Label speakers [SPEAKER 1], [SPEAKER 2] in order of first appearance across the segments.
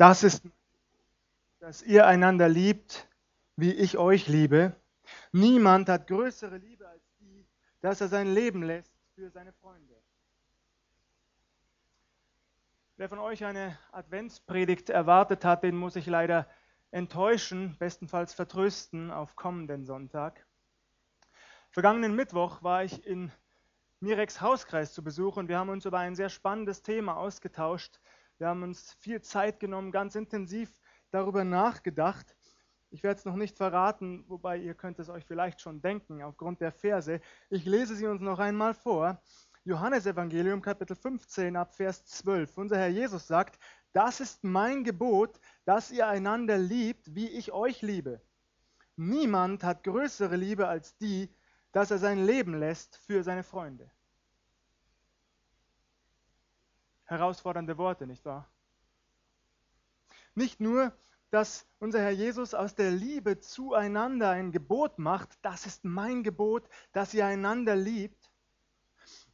[SPEAKER 1] Das ist, dass ihr einander liebt, wie ich euch liebe. Niemand hat größere Liebe als die, dass er sein Leben lässt für seine Freunde. Wer von euch eine Adventspredigt erwartet hat, den muss ich leider enttäuschen, bestenfalls vertrösten auf kommenden Sonntag. Vergangenen Mittwoch war ich in Mireks Hauskreis zu Besuch und wir haben uns über ein sehr spannendes Thema ausgetauscht. Wir haben uns viel Zeit genommen, ganz intensiv darüber nachgedacht. Ich werde es noch nicht verraten, wobei ihr könnt es euch vielleicht schon denken aufgrund der Verse. Ich lese sie uns noch einmal vor. Johannes Evangelium Kapitel 15 ab Vers 12. Unser Herr Jesus sagt, das ist mein Gebot, dass ihr einander liebt, wie ich euch liebe. Niemand hat größere Liebe als die, dass er sein Leben lässt für seine Freunde. Herausfordernde Worte, nicht wahr? Nicht nur, dass unser Herr Jesus aus der Liebe zueinander ein Gebot macht, das ist mein Gebot, dass ihr einander liebt.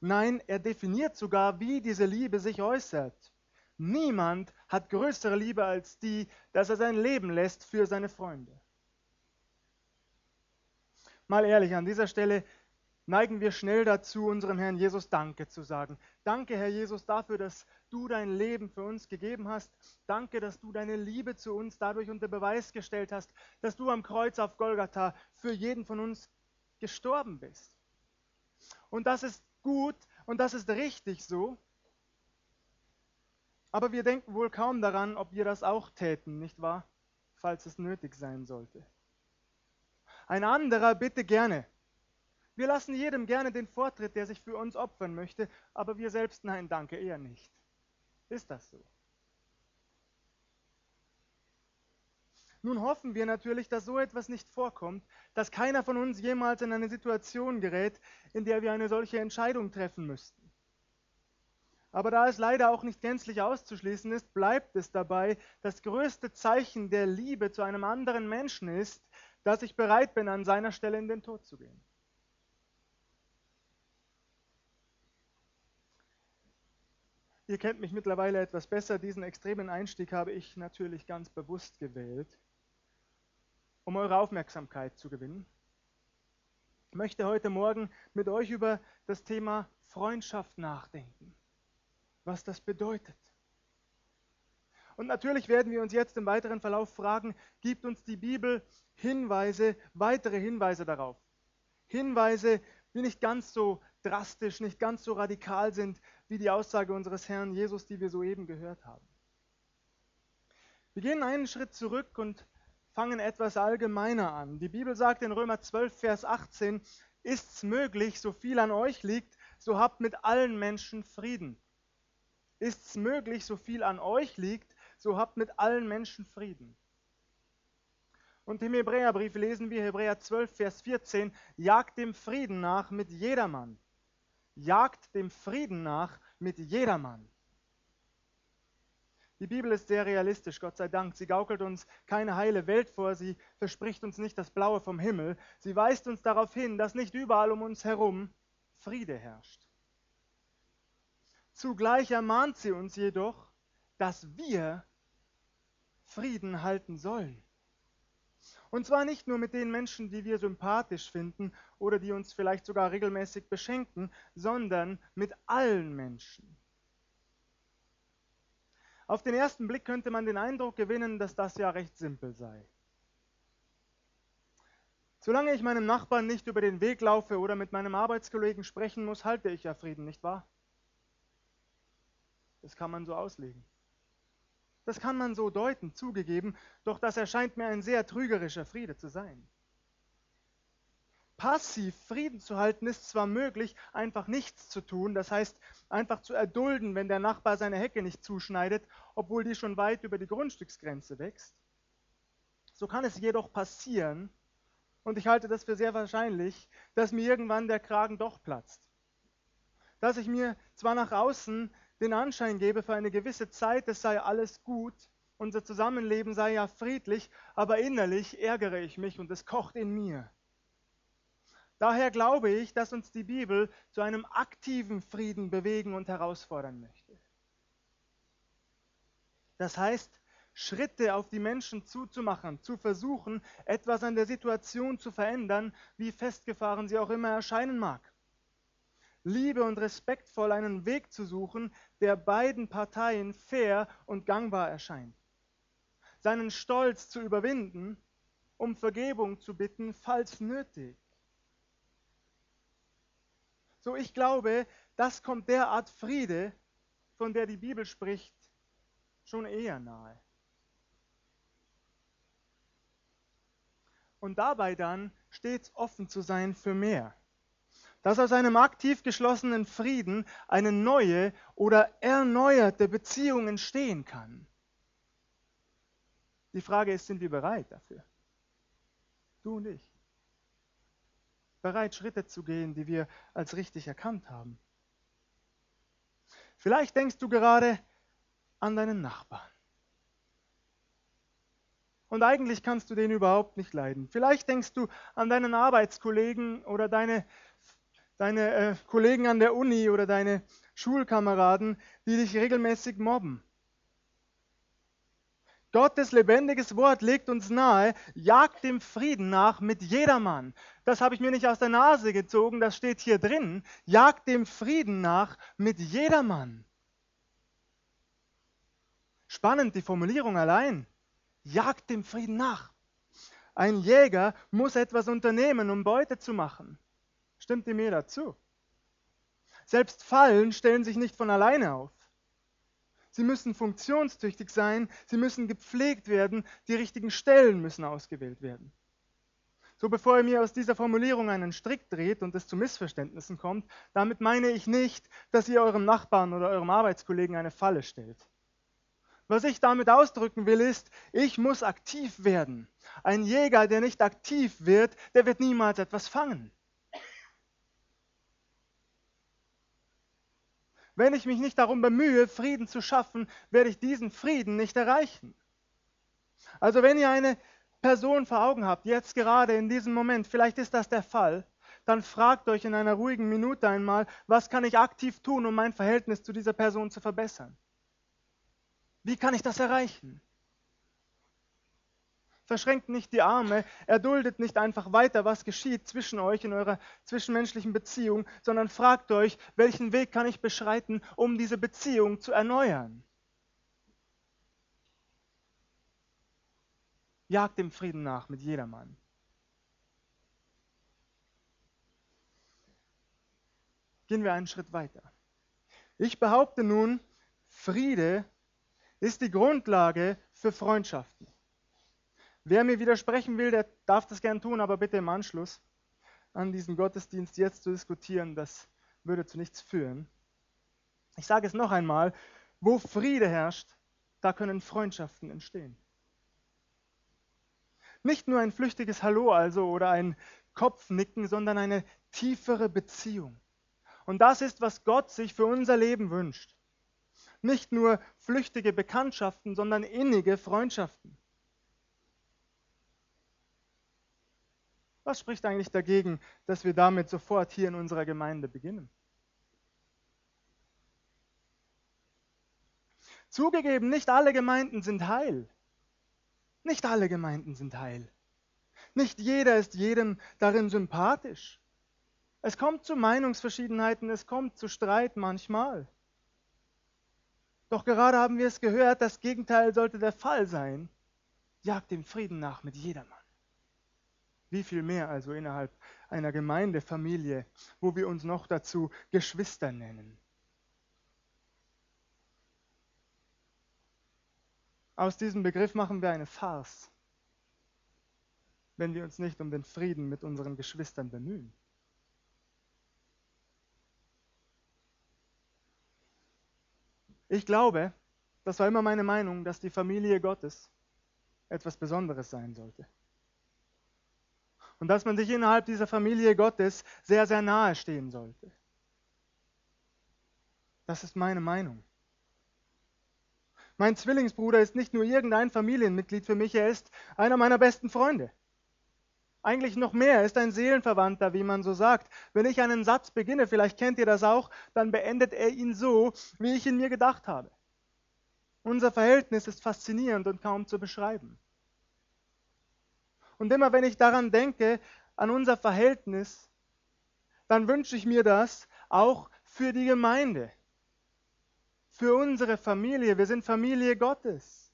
[SPEAKER 1] Nein, er definiert sogar, wie diese Liebe sich äußert. Niemand hat größere Liebe als die, dass er sein Leben lässt für seine Freunde. Mal ehrlich, an dieser Stelle neigen wir schnell dazu, unserem Herrn Jesus Danke zu sagen. Danke, Herr Jesus, dafür, dass du dein Leben für uns gegeben hast. Danke, dass du deine Liebe zu uns dadurch unter Beweis gestellt hast, dass du am Kreuz auf Golgatha für jeden von uns gestorben bist. Und das ist gut und das ist richtig so. Aber wir denken wohl kaum daran, ob wir das auch täten, nicht wahr? Falls es nötig sein sollte. Ein anderer bitte gerne. Wir lassen jedem gerne den Vortritt, der sich für uns opfern möchte, aber wir selbst nein, danke, eher nicht. Ist das so? Nun hoffen wir natürlich, dass so etwas nicht vorkommt, dass keiner von uns jemals in eine Situation gerät, in der wir eine solche Entscheidung treffen müssten. Aber da es leider auch nicht gänzlich auszuschließen ist, bleibt es dabei, das größte Zeichen der Liebe zu einem anderen Menschen ist, dass ich bereit bin, an seiner Stelle in den Tod zu gehen. Ihr kennt mich mittlerweile etwas besser. Diesen extremen Einstieg habe ich natürlich ganz bewusst gewählt, um eure Aufmerksamkeit zu gewinnen. Ich möchte heute Morgen mit euch über das Thema Freundschaft nachdenken, was das bedeutet. Und natürlich werden wir uns jetzt im weiteren Verlauf fragen, gibt uns die Bibel Hinweise, weitere Hinweise darauf? Hinweise, die nicht ganz so drastisch, nicht ganz so radikal sind wie die Aussage unseres Herrn Jesus, die wir soeben gehört haben. Wir gehen einen Schritt zurück und fangen etwas allgemeiner an. Die Bibel sagt in Römer 12, Vers 18, ist es möglich, so viel an euch liegt, so habt mit allen Menschen Frieden. Ist es möglich, so viel an euch liegt, so habt mit allen Menschen Frieden. Und im Hebräerbrief lesen wir Hebräer 12, Vers 14, jagt dem Frieden nach mit jedermann. Jagt dem Frieden nach mit jedermann. Die Bibel ist sehr realistisch, Gott sei Dank. Sie gaukelt uns keine heile Welt vor, sie verspricht uns nicht das Blaue vom Himmel. Sie weist uns darauf hin, dass nicht überall um uns herum Friede herrscht. Zugleich ermahnt sie uns jedoch, dass wir Frieden halten sollen. Und zwar nicht nur mit den Menschen, die wir sympathisch finden oder die uns vielleicht sogar regelmäßig beschenken, sondern mit allen Menschen. Auf den ersten Blick könnte man den Eindruck gewinnen, dass das ja recht simpel sei. Solange ich meinem Nachbarn nicht über den Weg laufe oder mit meinem Arbeitskollegen sprechen muss, halte ich ja Frieden, nicht wahr? Das kann man so auslegen. Das kann man so deuten, zugegeben, doch das erscheint mir ein sehr trügerischer Friede zu sein. Passiv Frieden zu halten ist zwar möglich, einfach nichts zu tun, das heißt einfach zu erdulden, wenn der Nachbar seine Hecke nicht zuschneidet, obwohl die schon weit über die Grundstücksgrenze wächst. So kann es jedoch passieren, und ich halte das für sehr wahrscheinlich, dass mir irgendwann der Kragen doch platzt. Dass ich mir zwar nach außen den Anschein gebe für eine gewisse Zeit, es sei alles gut, unser Zusammenleben sei ja friedlich, aber innerlich ärgere ich mich und es kocht in mir. Daher glaube ich, dass uns die Bibel zu einem aktiven Frieden bewegen und herausfordern möchte. Das heißt, Schritte auf die Menschen zuzumachen, zu versuchen, etwas an der Situation zu verändern, wie festgefahren sie auch immer erscheinen mag. Liebe und respektvoll einen Weg zu suchen, der beiden Parteien fair und gangbar erscheint. Seinen Stolz zu überwinden, um Vergebung zu bitten, falls nötig. So, ich glaube, das kommt der Art Friede, von der die Bibel spricht, schon eher nahe. Und dabei dann stets offen zu sein für mehr. Dass aus einem aktiv geschlossenen Frieden eine neue oder erneuerte Beziehung entstehen kann. Die Frage ist, sind wir bereit dafür? Du und ich. Bereit, Schritte zu gehen, die wir als richtig erkannt haben. Vielleicht denkst du gerade an deinen Nachbarn. Und eigentlich kannst du den überhaupt nicht leiden. Vielleicht denkst du an deinen Arbeitskollegen oder deine, deine äh, Kollegen an der Uni oder deine Schulkameraden, die dich regelmäßig mobben. Gottes lebendiges Wort legt uns nahe, jagt dem Frieden nach mit jedermann. Das habe ich mir nicht aus der Nase gezogen, das steht hier drin. Jagt dem Frieden nach mit jedermann. Spannend die Formulierung allein. Jagt dem Frieden nach. Ein Jäger muss etwas unternehmen, um Beute zu machen. Stimmt ihr mir dazu? Selbst Fallen stellen sich nicht von alleine auf. Sie müssen funktionstüchtig sein, sie müssen gepflegt werden, die richtigen Stellen müssen ausgewählt werden. So bevor ihr mir aus dieser Formulierung einen Strick dreht und es zu Missverständnissen kommt, damit meine ich nicht, dass ihr eurem Nachbarn oder eurem Arbeitskollegen eine Falle stellt. Was ich damit ausdrücken will, ist, ich muss aktiv werden. Ein Jäger, der nicht aktiv wird, der wird niemals etwas fangen. Wenn ich mich nicht darum bemühe, Frieden zu schaffen, werde ich diesen Frieden nicht erreichen. Also wenn ihr eine Person vor Augen habt, jetzt gerade in diesem Moment, vielleicht ist das der Fall, dann fragt euch in einer ruhigen Minute einmal, was kann ich aktiv tun, um mein Verhältnis zu dieser Person zu verbessern? Wie kann ich das erreichen? Verschränkt nicht die Arme, erduldet nicht einfach weiter, was geschieht zwischen euch in eurer zwischenmenschlichen Beziehung, sondern fragt euch, welchen Weg kann ich beschreiten, um diese Beziehung zu erneuern. Jagt dem Frieden nach mit jedermann. Gehen wir einen Schritt weiter. Ich behaupte nun, Friede ist die Grundlage für Freundschaften. Wer mir widersprechen will, der darf das gern tun, aber bitte im Anschluss an diesen Gottesdienst jetzt zu diskutieren, das würde zu nichts führen. Ich sage es noch einmal, wo Friede herrscht, da können Freundschaften entstehen. Nicht nur ein flüchtiges Hallo also oder ein Kopfnicken, sondern eine tiefere Beziehung. Und das ist, was Gott sich für unser Leben wünscht. Nicht nur flüchtige Bekanntschaften, sondern innige Freundschaften. Was spricht eigentlich dagegen, dass wir damit sofort hier in unserer Gemeinde beginnen? Zugegeben, nicht alle Gemeinden sind heil. Nicht alle Gemeinden sind heil. Nicht jeder ist jedem darin sympathisch. Es kommt zu Meinungsverschiedenheiten, es kommt zu Streit manchmal. Doch gerade haben wir es gehört, das Gegenteil sollte der Fall sein. Jagt dem Frieden nach mit jedermann. Wie viel mehr also innerhalb einer Gemeindefamilie, wo wir uns noch dazu Geschwister nennen. Aus diesem Begriff machen wir eine Farce, wenn wir uns nicht um den Frieden mit unseren Geschwistern bemühen. Ich glaube, das war immer meine Meinung, dass die Familie Gottes etwas Besonderes sein sollte und dass man sich innerhalb dieser Familie Gottes sehr, sehr nahe stehen sollte. Das ist meine Meinung. Mein Zwillingsbruder ist nicht nur irgendein Familienmitglied für mich, er ist einer meiner besten Freunde. Eigentlich noch mehr, er ist ein Seelenverwandter, wie man so sagt. Wenn ich einen Satz beginne, vielleicht kennt ihr das auch, dann beendet er ihn so, wie ich ihn mir gedacht habe. Unser Verhältnis ist faszinierend und kaum zu beschreiben. Und immer wenn ich daran denke, an unser Verhältnis, dann wünsche ich mir das auch für die Gemeinde, für unsere Familie. Wir sind Familie Gottes.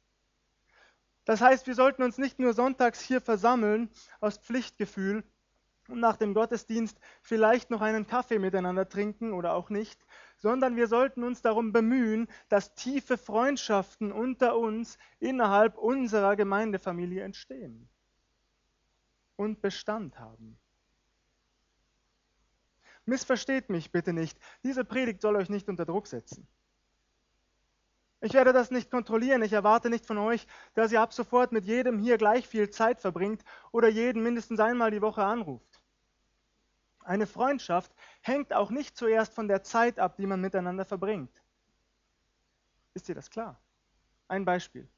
[SPEAKER 1] Das heißt, wir sollten uns nicht nur sonntags hier versammeln aus Pflichtgefühl und nach dem Gottesdienst vielleicht noch einen Kaffee miteinander trinken oder auch nicht, sondern wir sollten uns darum bemühen, dass tiefe Freundschaften unter uns innerhalb unserer Gemeindefamilie entstehen und Bestand haben. Missversteht mich bitte nicht. Diese Predigt soll euch nicht unter Druck setzen. Ich werde das nicht kontrollieren. Ich erwarte nicht von euch, dass ihr ab sofort mit jedem hier gleich viel Zeit verbringt oder jeden mindestens einmal die Woche anruft. Eine Freundschaft hängt auch nicht zuerst von der Zeit ab, die man miteinander verbringt. Ist dir das klar? Ein Beispiel.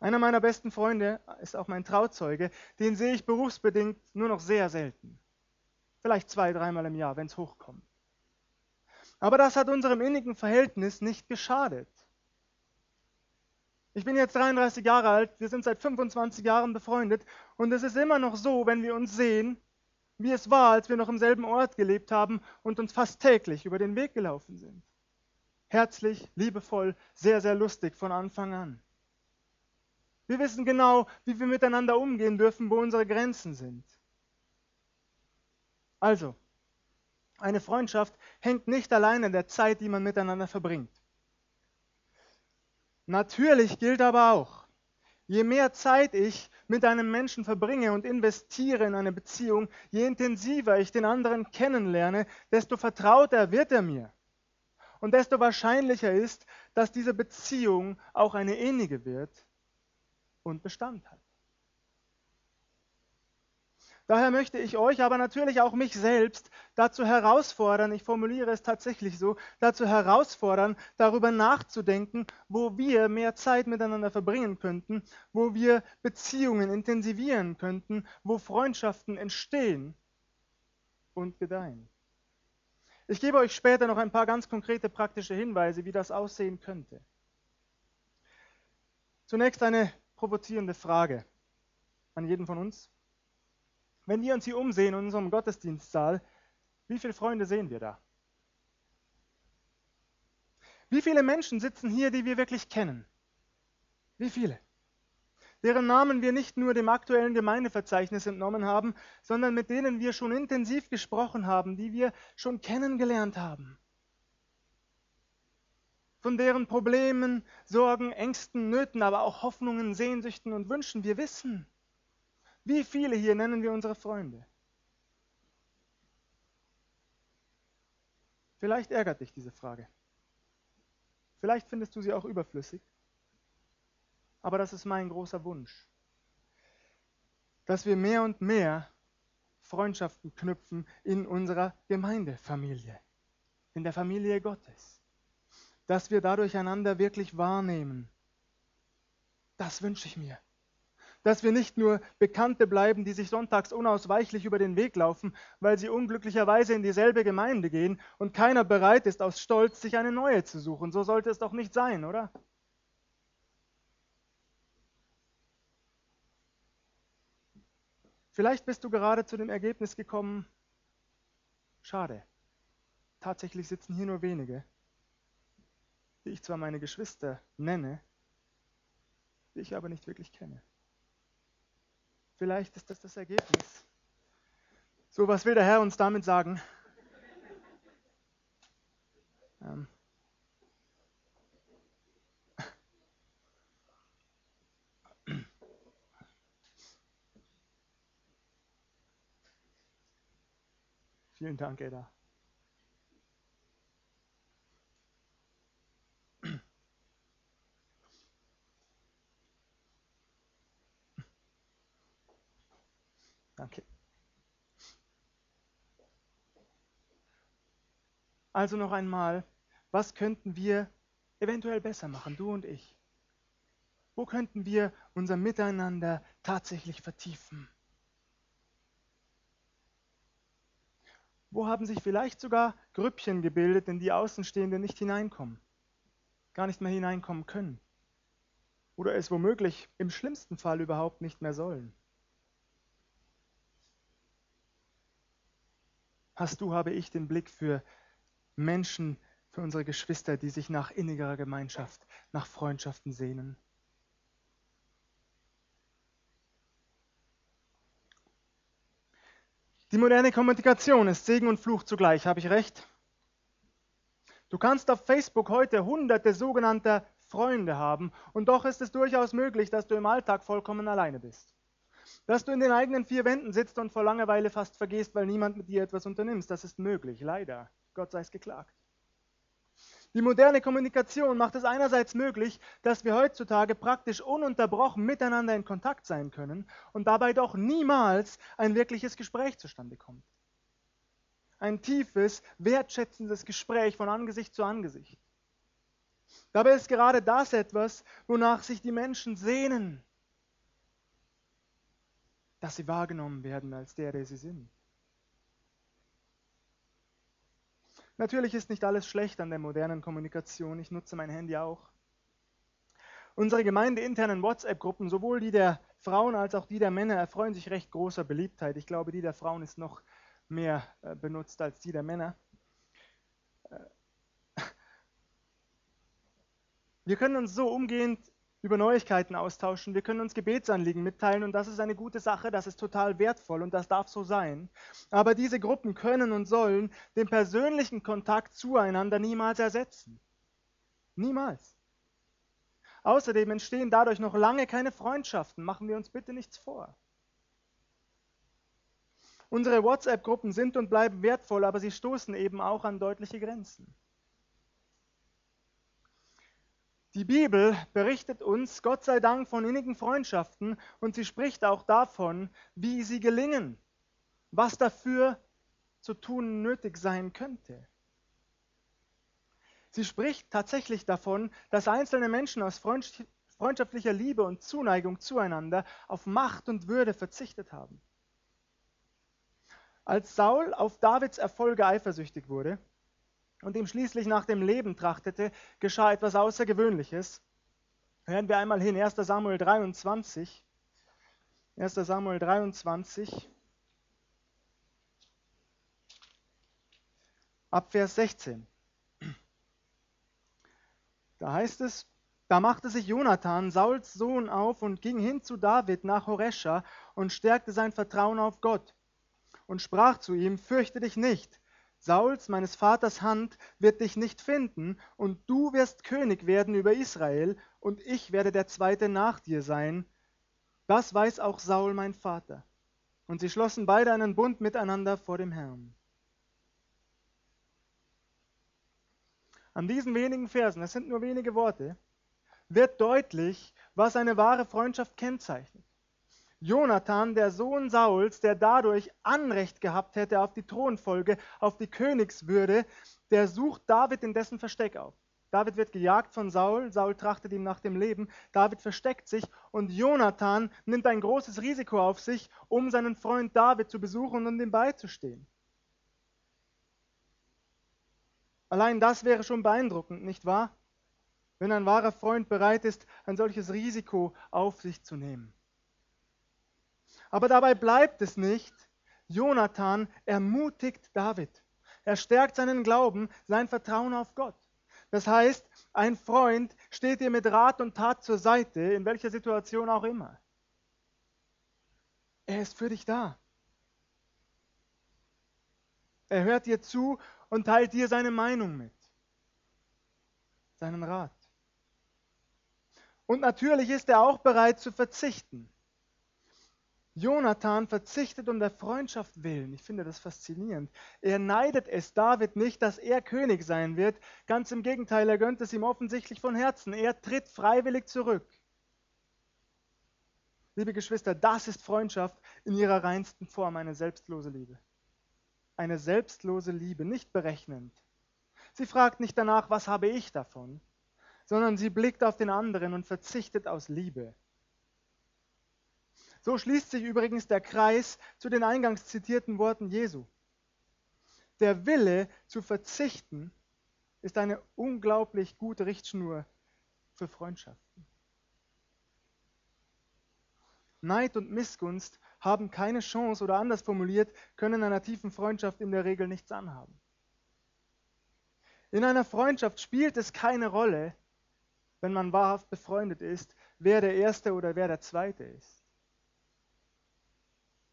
[SPEAKER 1] Einer meiner besten Freunde ist auch mein Trauzeuge. Den sehe ich berufsbedingt nur noch sehr selten. Vielleicht zwei, dreimal im Jahr, wenn es hochkommt. Aber das hat unserem innigen Verhältnis nicht geschadet. Ich bin jetzt 33 Jahre alt, wir sind seit 25 Jahren befreundet und es ist immer noch so, wenn wir uns sehen, wie es war, als wir noch im selben Ort gelebt haben und uns fast täglich über den Weg gelaufen sind. Herzlich, liebevoll, sehr, sehr lustig von Anfang an. Wir wissen genau, wie wir miteinander umgehen dürfen, wo unsere Grenzen sind. Also, eine Freundschaft hängt nicht allein an der Zeit, die man miteinander verbringt. Natürlich gilt aber auch, je mehr Zeit ich mit einem Menschen verbringe und investiere in eine Beziehung, je intensiver ich den anderen kennenlerne, desto vertrauter wird er mir. Und desto wahrscheinlicher ist, dass diese Beziehung auch eine innige wird und Bestand hat. Daher möchte ich euch, aber natürlich auch mich selbst dazu herausfordern, ich formuliere es tatsächlich so, dazu herausfordern, darüber nachzudenken, wo wir mehr Zeit miteinander verbringen könnten, wo wir Beziehungen intensivieren könnten, wo Freundschaften entstehen und gedeihen. Ich gebe euch später noch ein paar ganz konkrete praktische Hinweise, wie das aussehen könnte. Zunächst eine provozierende Frage an jeden von uns. Wenn wir uns hier umsehen in unserem Gottesdienstsaal, wie viele Freunde sehen wir da? Wie viele Menschen sitzen hier, die wir wirklich kennen? Wie viele? Deren Namen wir nicht nur dem aktuellen Gemeindeverzeichnis entnommen haben, sondern mit denen wir schon intensiv gesprochen haben, die wir schon kennengelernt haben von deren Problemen, Sorgen, Ängsten, Nöten, aber auch Hoffnungen, Sehnsüchten und Wünschen wir wissen. Wie viele hier nennen wir unsere Freunde? Vielleicht ärgert dich diese Frage. Vielleicht findest du sie auch überflüssig. Aber das ist mein großer Wunsch, dass wir mehr und mehr Freundschaften knüpfen in unserer Gemeindefamilie, in der Familie Gottes dass wir dadurch einander wirklich wahrnehmen. Das wünsche ich mir. Dass wir nicht nur Bekannte bleiben, die sich sonntags unausweichlich über den Weg laufen, weil sie unglücklicherweise in dieselbe Gemeinde gehen und keiner bereit ist, aus Stolz sich eine neue zu suchen. So sollte es doch nicht sein, oder? Vielleicht bist du gerade zu dem Ergebnis gekommen, schade, tatsächlich sitzen hier nur wenige die ich zwar meine Geschwister nenne, die ich aber nicht wirklich kenne. Vielleicht ist das das Ergebnis. So, was will der Herr uns damit sagen? Ähm. Vielen Dank, Edda. Danke. Also noch einmal, was könnten wir eventuell besser machen, du und ich? Wo könnten wir unser Miteinander tatsächlich vertiefen? Wo haben sich vielleicht sogar Grüppchen gebildet, in die Außenstehende nicht hineinkommen, gar nicht mehr hineinkommen können? oder es womöglich im schlimmsten Fall überhaupt nicht mehr sollen. Hast du, habe ich den Blick für Menschen, für unsere Geschwister, die sich nach innigerer Gemeinschaft, nach Freundschaften sehnen. Die moderne Kommunikation ist Segen und Fluch zugleich, habe ich recht? Du kannst auf Facebook heute hunderte sogenannter Freunde haben und doch ist es durchaus möglich, dass du im Alltag vollkommen alleine bist. Dass du in den eigenen vier Wänden sitzt und vor Langeweile fast vergehst, weil niemand mit dir etwas unternimmst, das ist möglich, leider. Gott sei es geklagt. Die moderne Kommunikation macht es einerseits möglich, dass wir heutzutage praktisch ununterbrochen miteinander in Kontakt sein können und dabei doch niemals ein wirkliches Gespräch zustande kommt. Ein tiefes, wertschätzendes Gespräch von Angesicht zu Angesicht. Dabei ist gerade das etwas, wonach sich die Menschen sehnen, dass sie wahrgenommen werden als der, der sie sind. Natürlich ist nicht alles schlecht an der modernen Kommunikation. Ich nutze mein Handy auch. Unsere gemeindeinternen WhatsApp-Gruppen, sowohl die der Frauen als auch die der Männer, erfreuen sich recht großer Beliebtheit. Ich glaube, die der Frauen ist noch mehr äh, benutzt als die der Männer. Äh, wir können uns so umgehend über Neuigkeiten austauschen, wir können uns Gebetsanliegen mitteilen und das ist eine gute Sache, das ist total wertvoll und das darf so sein. Aber diese Gruppen können und sollen den persönlichen Kontakt zueinander niemals ersetzen. Niemals. Außerdem entstehen dadurch noch lange keine Freundschaften, machen wir uns bitte nichts vor. Unsere WhatsApp-Gruppen sind und bleiben wertvoll, aber sie stoßen eben auch an deutliche Grenzen. Die Bibel berichtet uns, Gott sei Dank, von innigen Freundschaften und sie spricht auch davon, wie sie gelingen, was dafür zu tun nötig sein könnte. Sie spricht tatsächlich davon, dass einzelne Menschen aus freundschaftlicher Liebe und Zuneigung zueinander auf Macht und Würde verzichtet haben. Als Saul auf Davids Erfolge eifersüchtig wurde, und ihm schließlich nach dem Leben trachtete, geschah etwas Außergewöhnliches. Hören wir einmal hin, 1 Samuel 23. 1 Samuel 23. Ab Vers 16. Da heißt es, da machte sich Jonathan, Sauls Sohn, auf und ging hin zu David nach Horesha und stärkte sein Vertrauen auf Gott und sprach zu ihm, fürchte dich nicht, Sauls, meines Vaters Hand, wird dich nicht finden, und du wirst König werden über Israel, und ich werde der Zweite nach dir sein. Das weiß auch Saul, mein Vater. Und sie schlossen beide einen Bund miteinander vor dem Herrn. An diesen wenigen Versen, es sind nur wenige Worte, wird deutlich, was eine wahre Freundschaft kennzeichnet. Jonathan, der Sohn Sauls, der dadurch Anrecht gehabt hätte auf die Thronfolge, auf die Königswürde, der sucht David in dessen Versteck auf. David wird gejagt von Saul, Saul trachtet ihm nach dem Leben, David versteckt sich und Jonathan nimmt ein großes Risiko auf sich, um seinen Freund David zu besuchen und ihm beizustehen. Allein das wäre schon beeindruckend, nicht wahr? Wenn ein wahrer Freund bereit ist, ein solches Risiko auf sich zu nehmen. Aber dabei bleibt es nicht. Jonathan ermutigt David. Er stärkt seinen Glauben, sein Vertrauen auf Gott. Das heißt, ein Freund steht dir mit Rat und Tat zur Seite, in welcher Situation auch immer. Er ist für dich da. Er hört dir zu und teilt dir seine Meinung mit, seinen Rat. Und natürlich ist er auch bereit zu verzichten. Jonathan verzichtet um der Freundschaft willen. Ich finde das faszinierend. Er neidet es David nicht, dass er König sein wird. Ganz im Gegenteil, er gönnt es ihm offensichtlich von Herzen. Er tritt freiwillig zurück. Liebe Geschwister, das ist Freundschaft in ihrer reinsten Form, eine selbstlose Liebe. Eine selbstlose Liebe, nicht berechnend. Sie fragt nicht danach, was habe ich davon, sondern sie blickt auf den anderen und verzichtet aus Liebe. So schließt sich übrigens der Kreis zu den eingangs zitierten Worten Jesu. Der Wille zu verzichten ist eine unglaublich gute Richtschnur für Freundschaften. Neid und Missgunst haben keine Chance oder anders formuliert, können einer tiefen Freundschaft in der Regel nichts anhaben. In einer Freundschaft spielt es keine Rolle, wenn man wahrhaft befreundet ist, wer der Erste oder wer der Zweite ist.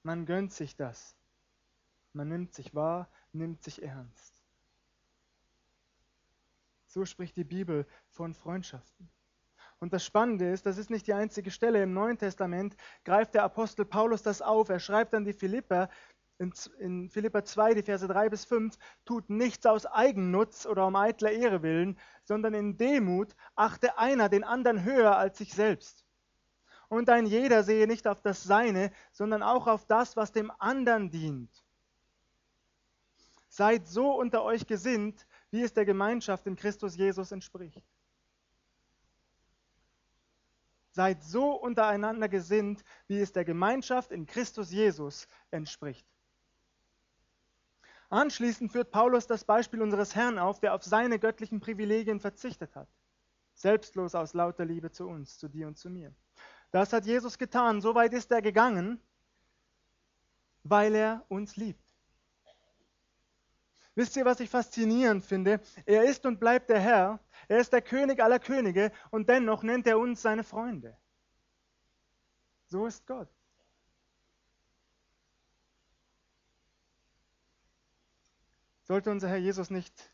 [SPEAKER 1] Man gönnt sich das. Man nimmt sich wahr, nimmt sich ernst. So spricht die Bibel von Freundschaften. Und das Spannende ist, das ist nicht die einzige Stelle im Neuen Testament, greift der Apostel Paulus das auf. Er schreibt an die Philipper in, in Philippa 2, die Verse 3 bis 5, tut nichts aus Eigennutz oder um eitler Ehre willen, sondern in Demut achte einer den anderen höher als sich selbst. Und ein jeder sehe nicht auf das Seine, sondern auch auf das, was dem anderen dient. Seid so unter euch gesinnt, wie es der Gemeinschaft in Christus Jesus entspricht. Seid so untereinander gesinnt, wie es der Gemeinschaft in Christus Jesus entspricht. Anschließend führt Paulus das Beispiel unseres Herrn auf, der auf seine göttlichen Privilegien verzichtet hat. Selbstlos aus lauter Liebe zu uns, zu dir und zu mir. Das hat Jesus getan. So weit ist er gegangen, weil er uns liebt. Wisst ihr, was ich faszinierend finde? Er ist und bleibt der Herr. Er ist der König aller Könige und dennoch nennt er uns seine Freunde. So ist Gott. Sollte unser Herr Jesus nicht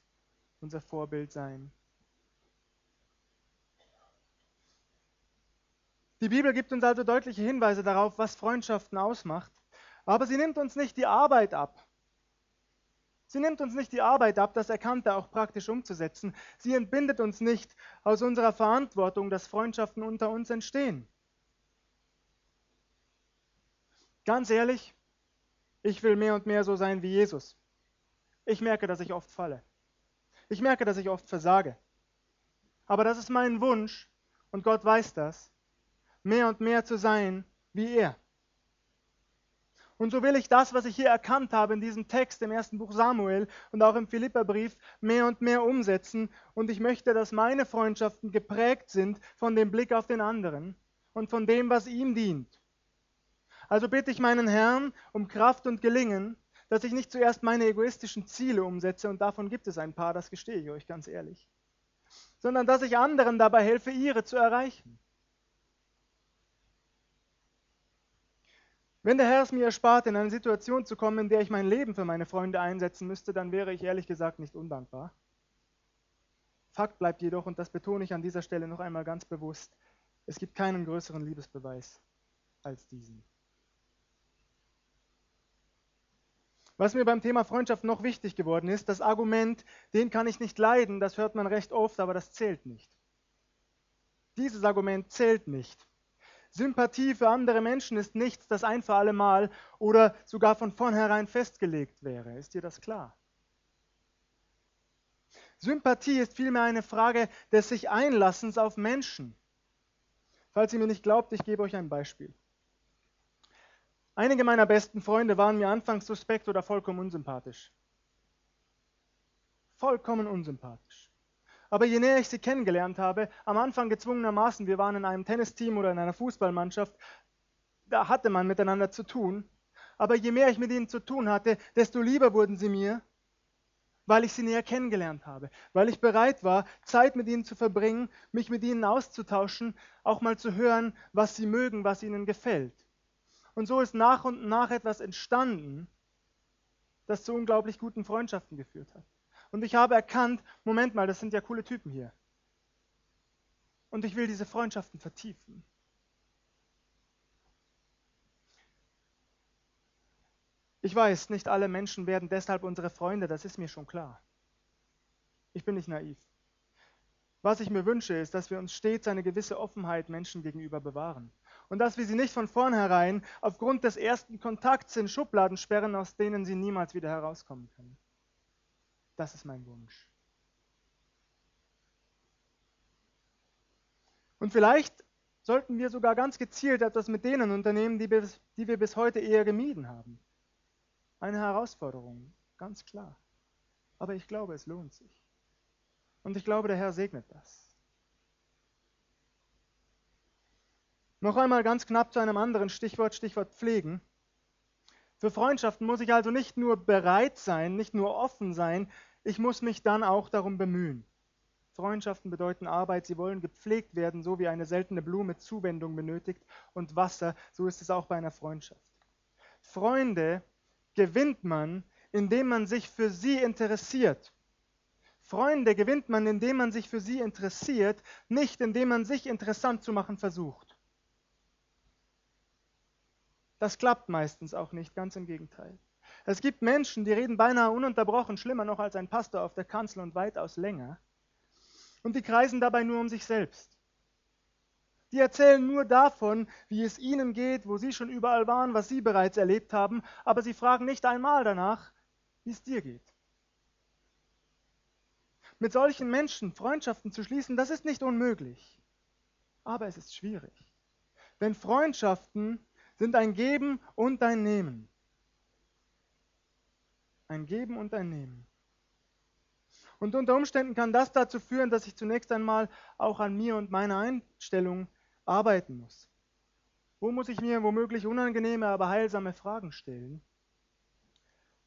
[SPEAKER 1] unser Vorbild sein? Die Bibel gibt uns also deutliche Hinweise darauf, was Freundschaften ausmacht, aber sie nimmt uns nicht die Arbeit ab. Sie nimmt uns nicht die Arbeit ab, das Erkannte auch praktisch umzusetzen. Sie entbindet uns nicht aus unserer Verantwortung, dass Freundschaften unter uns entstehen. Ganz ehrlich, ich will mehr und mehr so sein wie Jesus. Ich merke, dass ich oft falle. Ich merke, dass ich oft versage. Aber das ist mein Wunsch, und Gott weiß das, mehr und mehr zu sein wie er. Und so will ich das, was ich hier erkannt habe in diesem Text im ersten Buch Samuel und auch im Philipperbrief, mehr und mehr umsetzen. Und ich möchte, dass meine Freundschaften geprägt sind von dem Blick auf den anderen und von dem, was ihm dient. Also bitte ich meinen Herrn um Kraft und Gelingen, dass ich nicht zuerst meine egoistischen Ziele umsetze, und davon gibt es ein paar, das gestehe ich euch ganz ehrlich, sondern dass ich anderen dabei helfe, ihre zu erreichen. Wenn der Herr es mir erspart, in eine Situation zu kommen, in der ich mein Leben für meine Freunde einsetzen müsste, dann wäre ich ehrlich gesagt nicht undankbar. Fakt bleibt jedoch, und das betone ich an dieser Stelle noch einmal ganz bewusst, es gibt keinen größeren Liebesbeweis als diesen. Was mir beim Thema Freundschaft noch wichtig geworden ist, das Argument, den kann ich nicht leiden, das hört man recht oft, aber das zählt nicht. Dieses Argument zählt nicht. Sympathie für andere Menschen ist nichts, das ein für alle Mal oder sogar von vornherein festgelegt wäre. Ist dir das klar? Sympathie ist vielmehr eine Frage des sich Einlassens auf Menschen. Falls ihr mir nicht glaubt, ich gebe euch ein Beispiel. Einige meiner besten Freunde waren mir anfangs suspekt oder vollkommen unsympathisch. Vollkommen unsympathisch. Aber je näher ich sie kennengelernt habe, am Anfang gezwungenermaßen, wir waren in einem Tennisteam oder in einer Fußballmannschaft, da hatte man miteinander zu tun. Aber je mehr ich mit ihnen zu tun hatte, desto lieber wurden sie mir, weil ich sie näher kennengelernt habe, weil ich bereit war, Zeit mit ihnen zu verbringen, mich mit ihnen auszutauschen, auch mal zu hören, was sie mögen, was ihnen gefällt. Und so ist nach und nach etwas entstanden, das zu unglaublich guten Freundschaften geführt hat. Und ich habe erkannt, Moment mal, das sind ja coole Typen hier. Und ich will diese Freundschaften vertiefen. Ich weiß, nicht alle Menschen werden deshalb unsere Freunde, das ist mir schon klar. Ich bin nicht naiv. Was ich mir wünsche, ist, dass wir uns stets eine gewisse Offenheit Menschen gegenüber bewahren und dass wir sie nicht von vornherein aufgrund des ersten Kontakts in Schubladen sperren, aus denen sie niemals wieder herauskommen können. Das ist mein Wunsch. Und vielleicht sollten wir sogar ganz gezielt etwas mit denen unternehmen, die, bis, die wir bis heute eher gemieden haben. Eine Herausforderung, ganz klar. Aber ich glaube, es lohnt sich. Und ich glaube, der Herr segnet das. Noch einmal ganz knapp zu einem anderen Stichwort, Stichwort Pflegen. Für Freundschaften muss ich also nicht nur bereit sein, nicht nur offen sein, ich muss mich dann auch darum bemühen. Freundschaften bedeuten Arbeit, sie wollen gepflegt werden, so wie eine seltene Blume Zuwendung benötigt und Wasser, so ist es auch bei einer Freundschaft. Freunde gewinnt man, indem man sich für sie interessiert. Freunde gewinnt man, indem man sich für sie interessiert, nicht indem man sich interessant zu machen versucht. Das klappt meistens auch nicht, ganz im Gegenteil. Es gibt Menschen, die reden beinahe ununterbrochen, schlimmer noch als ein Pastor auf der Kanzel und weitaus länger. Und die kreisen dabei nur um sich selbst. Die erzählen nur davon, wie es ihnen geht, wo sie schon überall waren, was sie bereits erlebt haben, aber sie fragen nicht einmal danach, wie es dir geht. Mit solchen Menschen Freundschaften zu schließen, das ist nicht unmöglich, aber es ist schwierig. Denn Freundschaften sind ein Geben und ein Nehmen. Ein Geben und ein Nehmen. Und unter Umständen kann das dazu führen, dass ich zunächst einmal auch an mir und meiner Einstellung arbeiten muss. Wo muss ich mir womöglich unangenehme, aber heilsame Fragen stellen?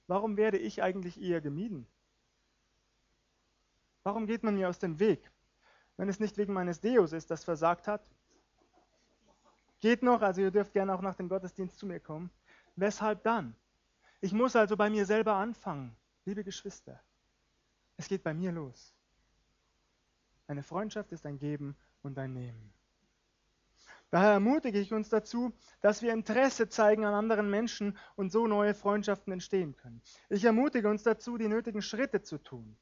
[SPEAKER 1] Warum werde ich eigentlich eher gemieden? Warum geht man mir aus dem Weg? Wenn es nicht wegen meines Deus ist, das versagt hat, Geht noch, also ihr dürft gerne auch nach dem Gottesdienst zu mir kommen. Weshalb dann? Ich muss also bei mir selber anfangen, liebe Geschwister. Es geht bei mir los. Eine Freundschaft ist ein Geben und ein Nehmen. Daher ermutige ich uns dazu, dass wir Interesse zeigen an anderen Menschen und so neue Freundschaften entstehen können. Ich ermutige uns dazu, die nötigen Schritte zu tun.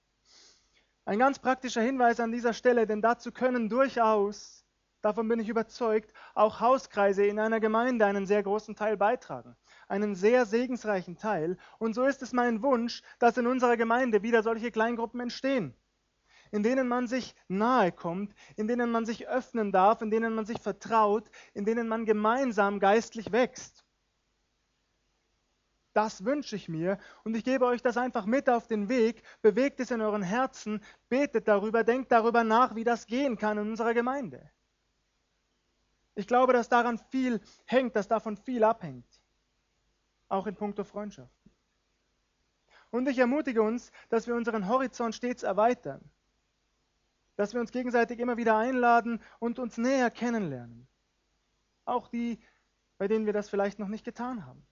[SPEAKER 1] Ein ganz praktischer Hinweis an dieser Stelle, denn dazu können durchaus davon bin ich überzeugt, auch Hauskreise in einer Gemeinde einen sehr großen Teil beitragen. Einen sehr segensreichen Teil. Und so ist es mein Wunsch, dass in unserer Gemeinde wieder solche Kleingruppen entstehen, in denen man sich nahe kommt, in denen man sich öffnen darf, in denen man sich vertraut, in denen man gemeinsam geistlich wächst. Das wünsche ich mir und ich gebe euch das einfach mit auf den Weg. Bewegt es in euren Herzen, betet darüber, denkt darüber nach, wie das gehen kann in unserer Gemeinde. Ich glaube, dass daran viel hängt, dass davon viel abhängt. Auch in puncto Freundschaften. Und ich ermutige uns, dass wir unseren Horizont stets erweitern. Dass wir uns gegenseitig immer wieder einladen und uns näher kennenlernen. Auch die, bei denen wir das vielleicht noch nicht getan haben.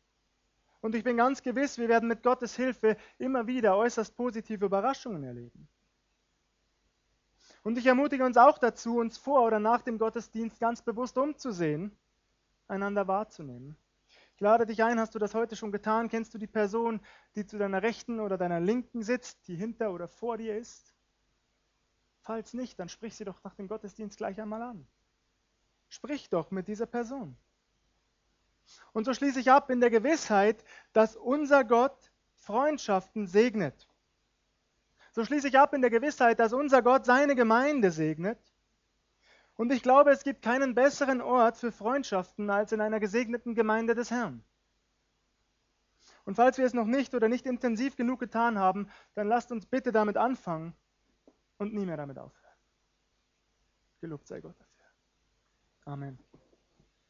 [SPEAKER 1] Und ich bin ganz gewiss, wir werden mit Gottes Hilfe immer wieder äußerst positive Überraschungen erleben. Und ich ermutige uns auch dazu, uns vor oder nach dem Gottesdienst ganz bewusst umzusehen, einander wahrzunehmen. Ich lade dich ein, hast du das heute schon getan? Kennst du die Person, die zu deiner Rechten oder deiner Linken sitzt, die hinter oder vor dir ist? Falls nicht, dann sprich sie doch nach dem Gottesdienst gleich einmal an. Sprich doch mit dieser Person. Und so schließe ich ab in der Gewissheit, dass unser Gott Freundschaften segnet. So schließe ich ab in der Gewissheit, dass unser Gott seine Gemeinde segnet. Und ich glaube, es gibt keinen besseren Ort für Freundschaften als in einer gesegneten Gemeinde des Herrn. Und falls wir es noch nicht oder nicht intensiv genug getan haben, dann lasst uns bitte damit anfangen und nie mehr damit aufhören. Gelobt sei Gott dafür. Amen.